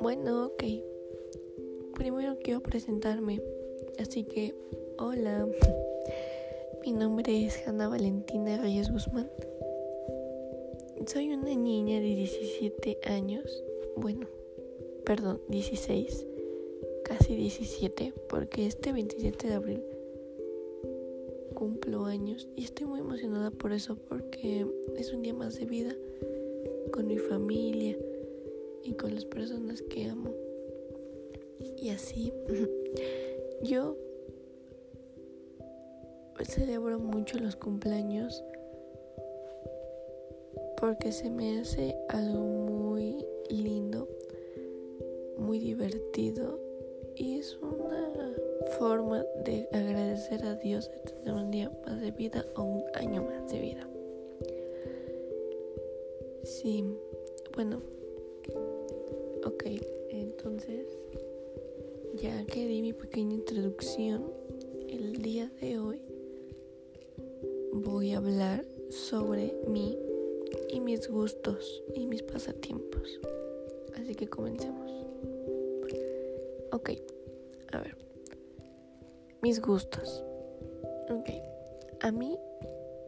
Bueno, ok. Primero quiero presentarme. Así que, hola. Mi nombre es Hanna Valentina Reyes Guzmán. Soy una niña de 17 años. Bueno, perdón, 16. Casi 17, porque este 27 de abril cumplo años y estoy muy emocionada por eso porque es un día más de vida con mi familia y con las personas que amo. Y así yo celebro mucho los cumpleaños porque se me hace algo muy lindo, muy divertido y es una forma de agradecer a Dios de tener un día más de vida o un año más de vida. Sí, bueno, ok, entonces ya que di mi pequeña introducción, el día de hoy voy a hablar sobre mí y mis gustos y mis pasatiempos. Así que comencemos. Ok, a ver. Mis gustos. Ok. A mí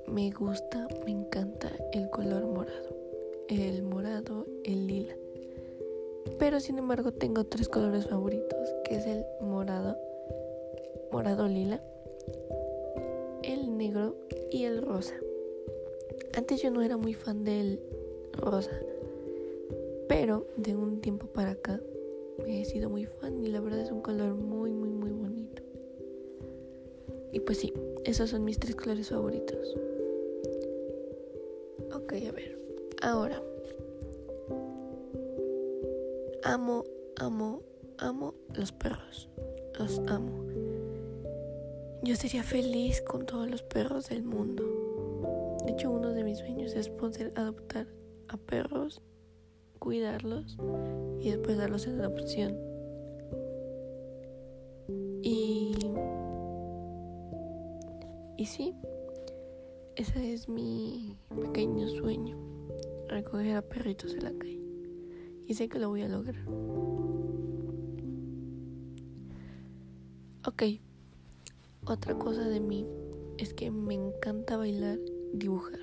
me gusta, me encanta el color morado. El morado, el lila. Pero sin embargo tengo tres colores favoritos, que es el morado, morado lila, el negro y el rosa. Antes yo no era muy fan del rosa, pero de un tiempo para acá he sido muy fan y la verdad es un color muy, muy, muy bonito. Y pues sí, esos son mis tres colores favoritos. Ok, a ver. Ahora. Amo, amo, amo los perros. Los amo. Yo sería feliz con todos los perros del mundo. De hecho, uno de mis sueños es poder adoptar a perros cuidarlos y después darlos en adopción. Y sí, ese es mi pequeño sueño, recoger a perritos en la calle. Y sé que lo voy a lograr. Ok, otra cosa de mí es que me encanta bailar, dibujar.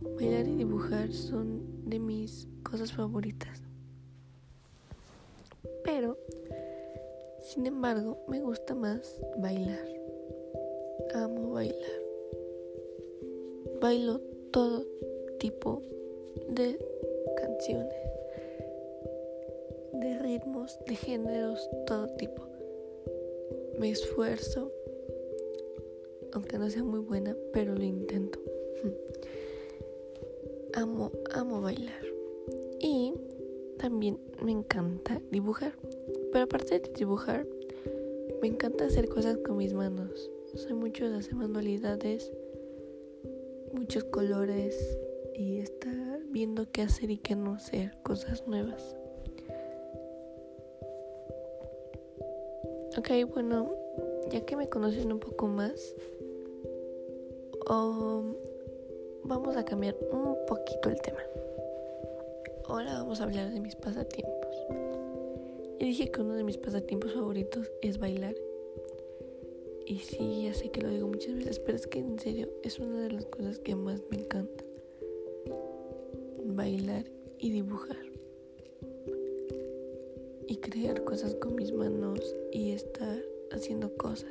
Bailar y dibujar son de mis cosas favoritas. Pero, sin embargo, me gusta más bailar. Bailar. Bailo todo tipo de canciones, de ritmos, de géneros, todo tipo. Me esfuerzo, aunque no sea muy buena, pero lo intento amo, amo bailar. Y también me encanta dibujar. Pero aparte de dibujar, me encanta hacer cosas con mis manos. Soy mucho de hacer manualidades, muchos colores y estar viendo qué hacer y qué no hacer, cosas nuevas. Ok, bueno, ya que me conocen un poco más, um, vamos a cambiar un poquito el tema. Ahora vamos a hablar de mis pasatiempos. Y dije que uno de mis pasatiempos favoritos es bailar. Y sí, ya sé que lo digo muchas veces, pero es que en serio es una de las cosas que más me encanta. Bailar y dibujar. Y crear cosas con mis manos y estar haciendo cosas.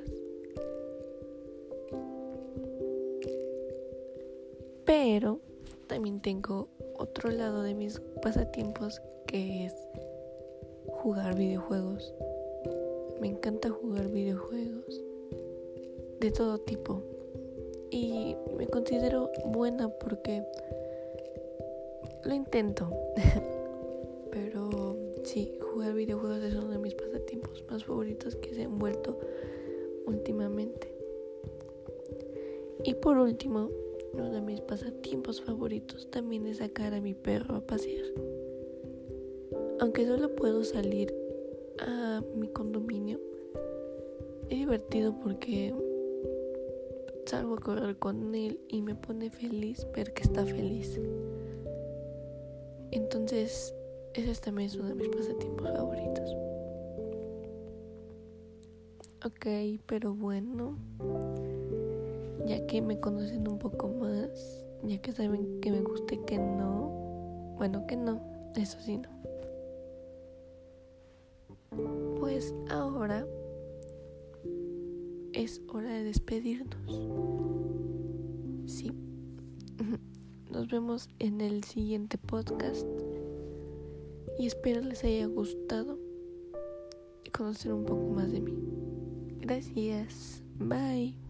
Pero también tengo otro lado de mis pasatiempos que es jugar videojuegos. Me encanta jugar videojuegos de todo tipo. Y me considero buena porque lo intento. Pero sí, jugar videojuegos es uno de mis pasatiempos más favoritos que se han vuelto últimamente. Y por último, uno de mis pasatiempos favoritos también es sacar a mi perro a pasear. Aunque solo puedo salir a mi condominio, es divertido porque salgo a correr con él y me pone feliz ver que está feliz. Entonces, ese también es uno de mis pasatiempos favoritos. Ok, pero bueno, ya que me conocen un poco más, ya que saben que me guste que no, bueno, que no, eso sí no. Pues ahora es hora de despedirnos. Sí. Nos vemos en el siguiente podcast y espero les haya gustado conocer un poco más de mí. Gracias. Bye.